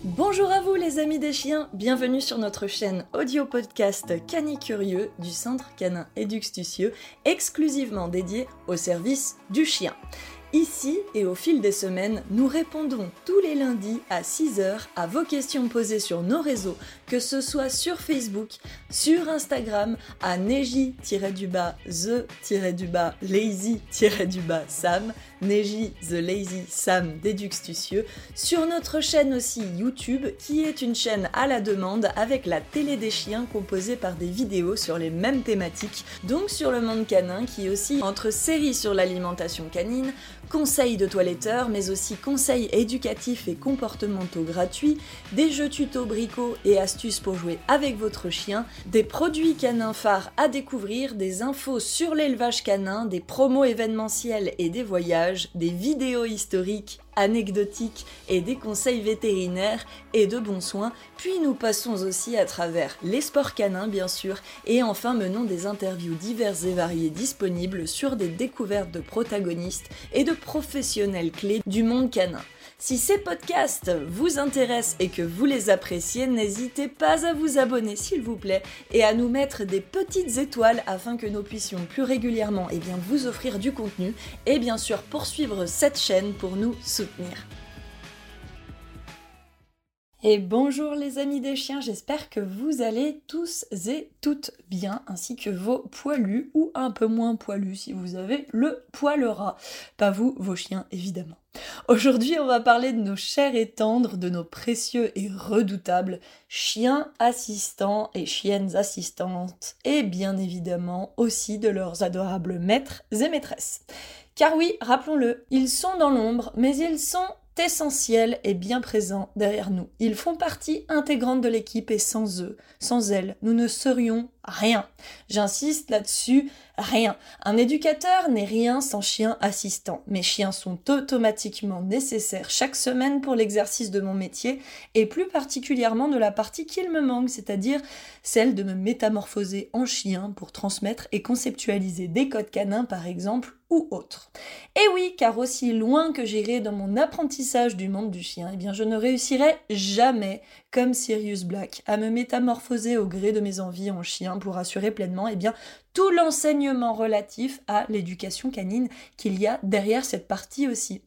Bonjour à vous les amis des chiens, bienvenue sur notre chaîne audio podcast Canicurieux du Centre Canin Éduxtucieux, exclusivement dédié au service du chien. Ici et au fil des semaines, nous répondons tous les lundis à 6h à vos questions posées sur nos réseaux, que ce soit sur Facebook, sur Instagram, à neji-du-bas, the-du-bas, lazy-du-bas, Sam, Neji the Lazy Sam Déduxtucieux, sur notre chaîne aussi YouTube, qui est une chaîne à la demande avec la télé des chiens composée par des vidéos sur les mêmes thématiques, donc sur le monde canin, qui aussi entre séries sur l'alimentation canine, conseils de toiletteurs, mais aussi conseils éducatifs et comportementaux gratuits, des jeux tuto bricots et astuces pour jouer avec votre chien, des produits canins phares à découvrir, des infos sur l'élevage canin, des promos événementiels et des voyages, des vidéos historiques anecdotiques et des conseils vétérinaires et de bons soins, puis nous passons aussi à travers les sports canins bien sûr, et enfin menons des interviews diverses et variées disponibles sur des découvertes de protagonistes et de professionnels clés du monde canin. Si ces podcasts vous intéressent et que vous les appréciez, n'hésitez pas à vous abonner s'il vous plaît et à nous mettre des petites étoiles afin que nous puissions plus régulièrement eh vous offrir du contenu et bien sûr poursuivre cette chaîne pour nous soutenir. Et bonjour les amis des chiens, j'espère que vous allez tous et toutes bien, ainsi que vos poilus ou un peu moins poilus si vous avez le poil rat. Pas vous, vos chiens évidemment. Aujourd'hui, on va parler de nos chers et tendres, de nos précieux et redoutables chiens assistants et chiennes assistantes, et bien évidemment aussi de leurs adorables maîtres et maîtresses. Car oui, rappelons-le, ils sont dans l'ombre, mais ils sont essentiels et bien présents derrière nous. Ils font partie intégrante de l'équipe et sans eux, sans elles, nous ne serions rien. J'insiste là-dessus, rien. Un éducateur n'est rien sans chien assistant. Mes chiens sont automatiquement nécessaires chaque semaine pour l'exercice de mon métier et plus particulièrement de la partie qu'il me manque, c'est-à-dire celle de me métamorphoser en chien pour transmettre et conceptualiser des codes canins par exemple ou autres. Et oui, car aussi loin que j'irai dans mon apprentissage du monde du chien, eh bien je ne réussirai jamais comme Sirius Black à me métamorphoser au gré de mes envies en chien pour assurer pleinement eh bien, tout l'enseignement relatif à l'éducation canine qu'il y a derrière cette partie aussi.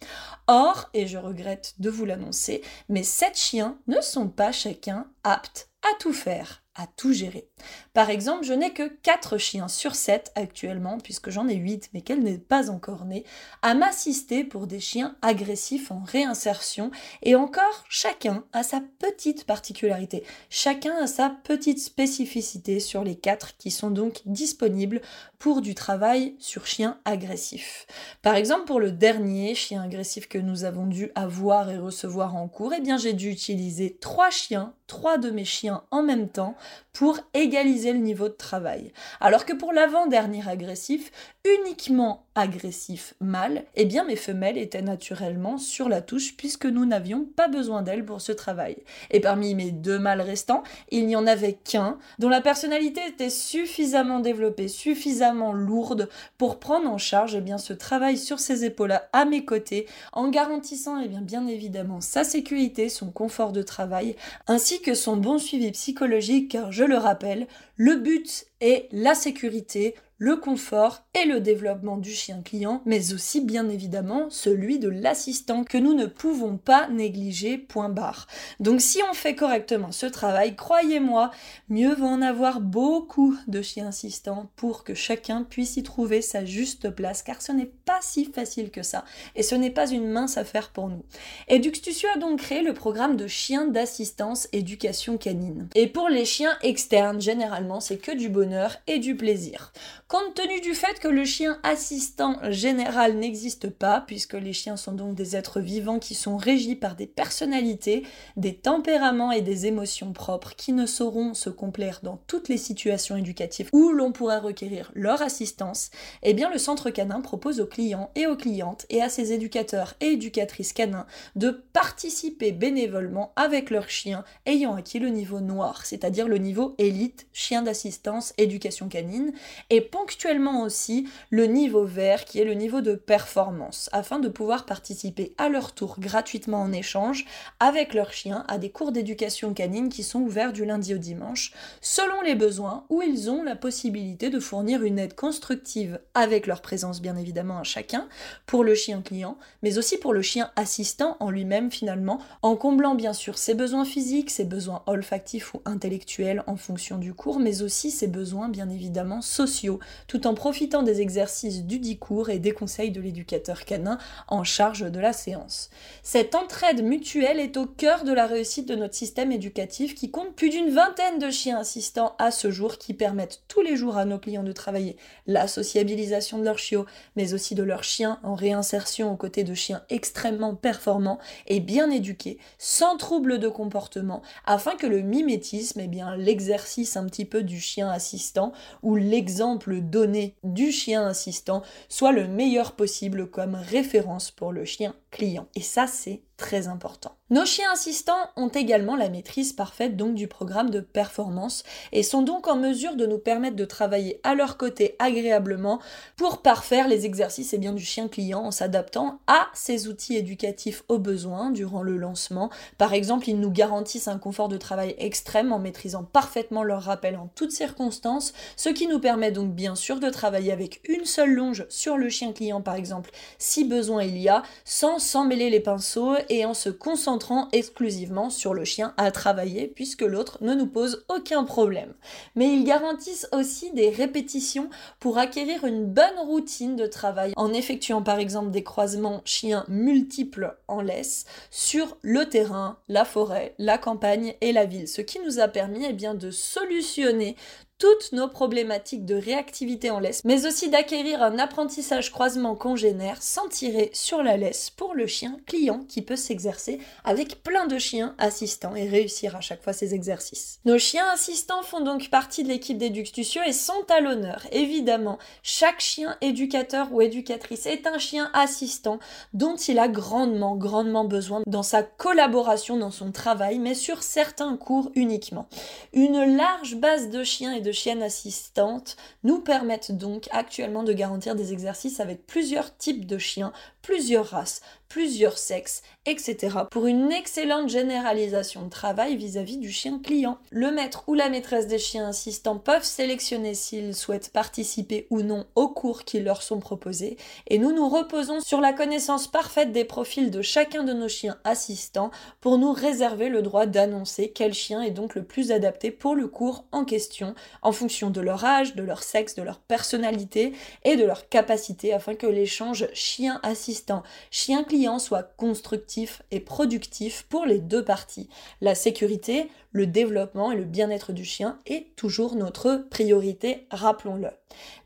Or, et je regrette de vous l'annoncer, mes sept chiens ne sont pas chacun aptes à tout faire à tout gérer. Par exemple, je n'ai que 4 chiens sur 7 actuellement, puisque j'en ai 8, mais qu'elle n'est pas encore née, à m'assister pour des chiens agressifs en réinsertion, et encore, chacun a sa petite particularité, chacun a sa petite spécificité sur les 4 qui sont donc disponibles pour du travail sur chiens agressifs. Par exemple, pour le dernier chien agressif que nous avons dû avoir et recevoir en cours, eh bien j'ai dû utiliser 3 chiens, 3 de mes chiens en même temps, pour égaliser le niveau de travail. Alors que pour l'avant-dernier agressif, uniquement agressif mâle, eh bien mes femelles étaient naturellement sur la touche puisque nous n'avions pas besoin d'elles pour ce travail. Et parmi mes deux mâles restants, il n'y en avait qu'un dont la personnalité était suffisamment développée, suffisamment lourde pour prendre en charge eh bien, ce travail sur ses épaules à mes côtés en garantissant eh bien, bien évidemment sa sécurité, son confort de travail ainsi que son bon suivi psychologique car je le rappelle, le but est la sécurité, le confort et le développement du chien client, mais aussi bien évidemment celui de l'assistant que nous ne pouvons pas négliger, point barre. Donc si on fait correctement ce travail, croyez-moi, mieux vaut en avoir beaucoup de chiens assistants pour que chacun puisse y trouver sa juste place, car ce n'est pas si facile que ça, et ce n'est pas une mince affaire pour nous. Eduxtucio a donc créé le programme de chiens d'assistance éducation canine. Et pour les chiens externes, généralement, c'est que du bonheur et du plaisir. Compte tenu du fait que le chien assistant général n'existe pas, puisque les chiens sont donc des êtres vivants qui sont régis par des personnalités, des tempéraments et des émotions propres qui ne sauront se complaire dans toutes les situations éducatives où l'on pourrait requérir leur assistance, eh bien le centre canin propose aux clients et aux clientes et à ses éducateurs et éducatrices canins de participer bénévolement avec leurs chiens ayant acquis le niveau noir, c'est-à-dire le niveau élite chien d'assistance éducation canine, et ponctuellement aussi le niveau vert qui est le niveau de performance afin de pouvoir participer à leur tour gratuitement en échange avec leur chien à des cours d'éducation canine qui sont ouverts du lundi au dimanche selon les besoins où ils ont la possibilité de fournir une aide constructive avec leur présence bien évidemment à chacun pour le chien client mais aussi pour le chien assistant en lui-même finalement en comblant bien sûr ses besoins physiques, ses besoins olfactifs ou intellectuels en fonction du cours mais aussi ses besoins bien évidemment sociaux tout en profitant des exercices du dit cours et des conseils de l'éducateur canin en charge de la séance. Cette entraide mutuelle est au cœur de la réussite de notre système éducatif qui compte plus d'une vingtaine de chiens assistants à ce jour qui permettent tous les jours à nos clients de travailler la sociabilisation de leurs chiots, mais aussi de leurs chiens en réinsertion aux côtés de chiens extrêmement performants et bien éduqués, sans trouble de comportement, afin que le mimétisme, eh bien l'exercice un petit peu du chien assistant ou l'exemple donné du chien assistant soit le meilleur possible comme référence pour le chien Et ça, c'est très important. Nos chiens assistants ont également la maîtrise parfaite donc du programme de performance et sont donc en mesure de nous permettre de travailler à leur côté agréablement pour parfaire les exercices et bien du chien client en s'adaptant à ces outils éducatifs aux besoins durant le lancement. Par exemple, ils nous garantissent un confort de travail extrême en maîtrisant parfaitement leur rappel en toutes circonstances, ce qui nous permet donc bien sûr de travailler avec une seule longe sur le chien client par exemple si besoin il y a, sans s'emmêler les pinceaux et en se concentrant exclusivement sur le chien à travailler puisque l'autre ne nous pose aucun problème. Mais ils garantissent aussi des répétitions pour acquérir une bonne routine de travail en effectuant par exemple des croisements chiens multiples en laisse sur le terrain, la forêt, la campagne et la ville, ce qui nous a permis eh de solutionner toutes nos problématiques de réactivité en laisse, mais aussi d'acquérir un apprentissage croisement congénère sans tirer sur la laisse pour le chien client qui peut s'exercer avec plein de chiens assistants et réussir à chaque fois ces exercices. Nos chiens assistants font donc partie de l'équipe d'Éductucio et sont à l'honneur. Évidemment, chaque chien éducateur ou éducatrice est un chien assistant dont il a grandement, grandement besoin dans sa collaboration dans son travail, mais sur certains cours uniquement. Une large base de chiens et de chiennes assistantes nous permettent donc actuellement de garantir des exercices avec plusieurs types de chiens, plusieurs races, plusieurs sexes, etc. pour une excellente généralisation de travail vis-à-vis du chien client. Le maître ou la maîtresse des chiens assistants peuvent sélectionner s'ils souhaitent participer ou non aux cours qui leur sont proposés et nous nous reposons sur la connaissance parfaite des profils de chacun de nos chiens assistants pour nous réserver le droit d'annoncer quel chien est donc le plus adapté pour le cours en question en fonction de leur âge, de leur sexe, de leur personnalité et de leur capacité afin que l'échange chien assistant, chien client soit constructif et productif pour les deux parties. La sécurité, le développement et le bien-être du chien est toujours notre priorité, rappelons-le.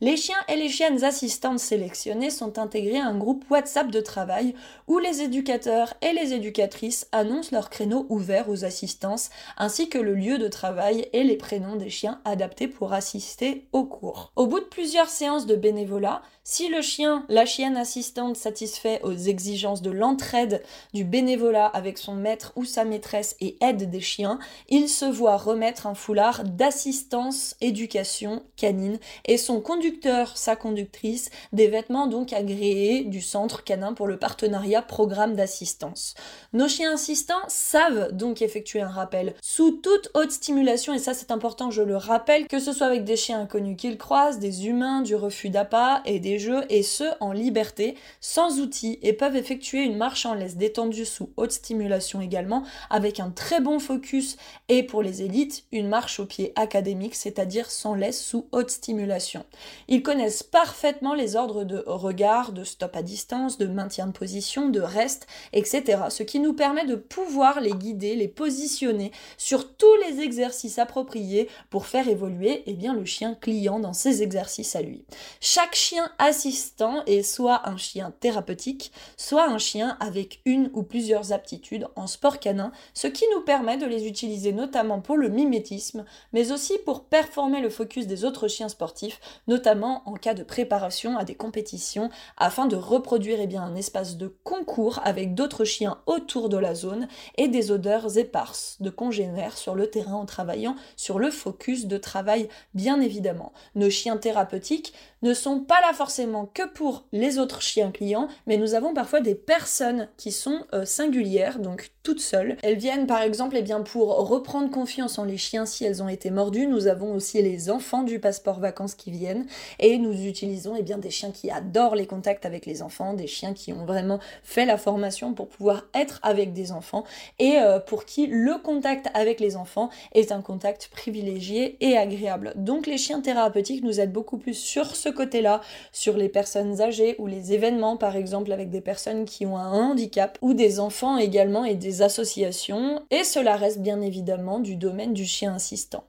Les chiens et les chiennes assistantes sélectionnées sont intégrés à un groupe WhatsApp de travail où les éducateurs et les éducatrices annoncent leurs créneaux ouverts aux assistances ainsi que le lieu de travail et les prénoms des chiens adaptés pour assister au cours. Au bout de plusieurs séances de bénévolat, si le chien, la chienne assistante satisfait aux exigences de l'entraide du bénévolat avec son maître ou sa maîtresse et aide des chiens, se voit remettre un foulard d'assistance éducation canine et son conducteur, sa conductrice, des vêtements donc agréés du centre canin pour le partenariat programme d'assistance. Nos chiens assistants savent donc effectuer un rappel sous toute haute stimulation et ça c'est important, je le rappelle, que ce soit avec des chiens inconnus qu'ils croisent, des humains, du refus d'appât et des jeux et ce en liberté, sans outils et peuvent effectuer une marche en laisse détendue sous haute stimulation également avec un très bon focus et pour les élites, une marche au pied académique, c'est-à-dire sans laisse sous haute stimulation. Ils connaissent parfaitement les ordres de regard, de stop à distance, de maintien de position, de reste, etc. Ce qui nous permet de pouvoir les guider, les positionner sur tous les exercices appropriés pour faire évoluer eh bien, le chien client dans ses exercices à lui. Chaque chien assistant est soit un chien thérapeutique, soit un chien avec une ou plusieurs aptitudes en sport canin, ce qui nous permet de les utiliser notamment pour le mimétisme, mais aussi pour performer le focus des autres chiens sportifs, notamment en cas de préparation à des compétitions, afin de reproduire eh un espace de concours avec d'autres chiens autour de la zone et des odeurs éparses de congénères sur le terrain en travaillant sur le focus de travail bien évidemment. Nos chiens thérapeutiques ne sont pas là forcément que pour les autres chiens clients, mais nous avons parfois des personnes qui sont euh, singulières, donc toutes seules. Elles viennent par exemple eh bien, pour reprendre confiance en les chiens si elles ont été mordues. Nous avons aussi les enfants du passeport vacances qui viennent et nous utilisons eh bien, des chiens qui adorent les contacts avec les enfants, des chiens qui ont vraiment fait la formation pour pouvoir être avec des enfants et euh, pour qui le contact avec les enfants est un contact privilégié et agréable. Donc les chiens thérapeutiques nous aident beaucoup plus sur ce côté-là, sur les personnes âgées ou les événements par exemple avec des personnes qui ont un handicap ou des enfants également et des associations et cela reste bien évidemment du domaine du chien assistant.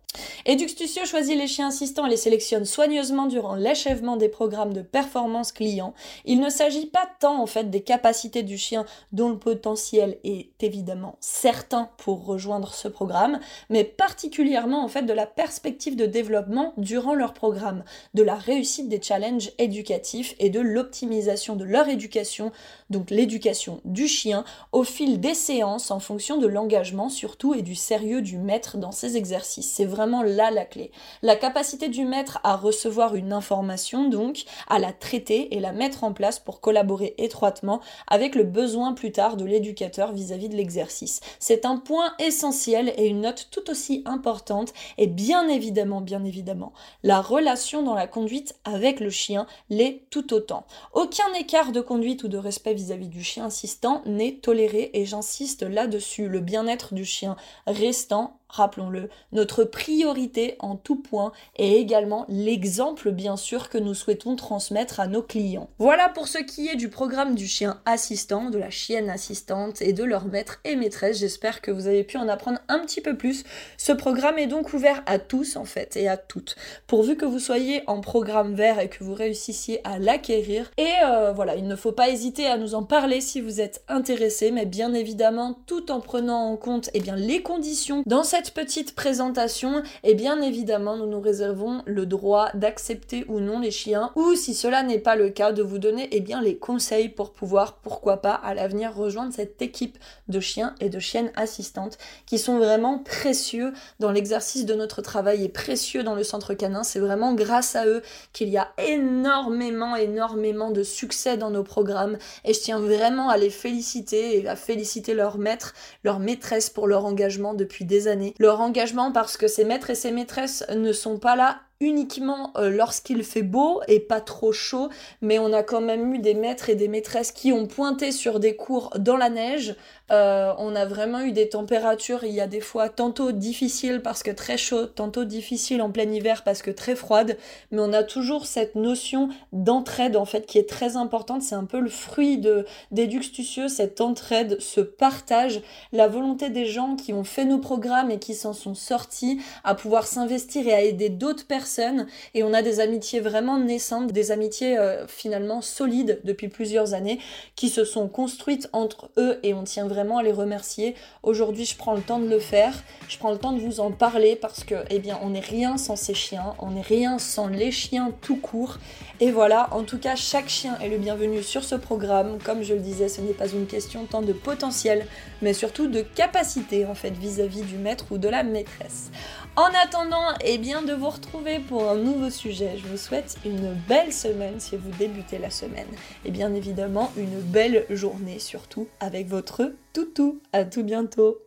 Eduxtucio choisit les chiens assistants et les sélectionne soigneusement durant l'achèvement des programmes de performance client. Il ne s'agit pas tant en fait des capacités du chien dont le potentiel est évidemment certain pour rejoindre ce programme, mais particulièrement en fait de la perspective de développement durant leur programme, de la réussite des challenges éducatifs et de l'optimisation de leur éducation, donc l'éducation du chien au fil des séances en fonction de l'engagement surtout et du sérieux du maître dans ses exercices. Là la clé. La capacité du maître à recevoir une information, donc, à la traiter et la mettre en place pour collaborer étroitement avec le besoin plus tard de l'éducateur vis-à-vis de l'exercice. C'est un point essentiel et une note tout aussi importante et bien évidemment, bien évidemment, la relation dans la conduite avec le chien l'est tout autant. Aucun écart de conduite ou de respect vis-à-vis -vis du chien assistant n'est toléré et j'insiste là-dessus. Le bien-être du chien restant rappelons-le, notre priorité en tout point et également l'exemple bien sûr que nous souhaitons transmettre à nos clients. Voilà pour ce qui est du programme du chien assistant, de la chienne assistante et de leur maître et maîtresse. J'espère que vous avez pu en apprendre un petit peu plus. Ce programme est donc ouvert à tous en fait et à toutes. Pourvu que vous soyez en programme vert et que vous réussissiez à l'acquérir. Et euh, voilà, il ne faut pas hésiter à nous en parler si vous êtes intéressé, mais bien évidemment tout en prenant en compte eh bien, les conditions dans cette petite présentation, et bien évidemment, nous nous réservons le droit d'accepter ou non les chiens, ou si cela n'est pas le cas, de vous donner eh bien, les conseils pour pouvoir, pourquoi pas, à l'avenir rejoindre cette équipe de chiens et de chiennes assistantes qui sont vraiment précieux dans l'exercice de notre travail et précieux dans le centre canin. C'est vraiment grâce à eux qu'il y a énormément, énormément de succès dans nos programmes et je tiens vraiment à les féliciter et à féliciter leur maître, leur maîtresse pour leur engagement depuis des années leur engagement parce que ces maîtres et ces maîtresses ne sont pas là uniquement euh, lorsqu'il fait beau et pas trop chaud, mais on a quand même eu des maîtres et des maîtresses qui ont pointé sur des cours dans la neige. Euh, on a vraiment eu des températures, il y a des fois tantôt difficiles parce que très chaud, tantôt difficiles en plein hiver parce que très froide, mais on a toujours cette notion d'entraide en fait qui est très importante. C'est un peu le fruit de d'Eduxtucieux, cette entraide, ce partage, la volonté des gens qui ont fait nos programmes et qui s'en sont sortis à pouvoir s'investir et à aider d'autres personnes et on a des amitiés vraiment naissantes, des amitiés euh, finalement solides depuis plusieurs années qui se sont construites entre eux et on tient vraiment à les remercier. Aujourd'hui, je prends le temps de le faire, je prends le temps de vous en parler parce que, eh bien, on n'est rien sans ces chiens, on n'est rien sans les chiens tout court. Et voilà, en tout cas, chaque chien est le bienvenu sur ce programme. Comme je le disais, ce n'est pas une question tant de potentiel, mais surtout de capacité en fait vis-à-vis -vis du maître ou de la maîtresse. En attendant, eh bien, de vous pour un nouveau sujet, je vous souhaite une belle semaine si vous débutez la semaine. Et bien évidemment, une belle journée surtout avec votre toutou. À tout bientôt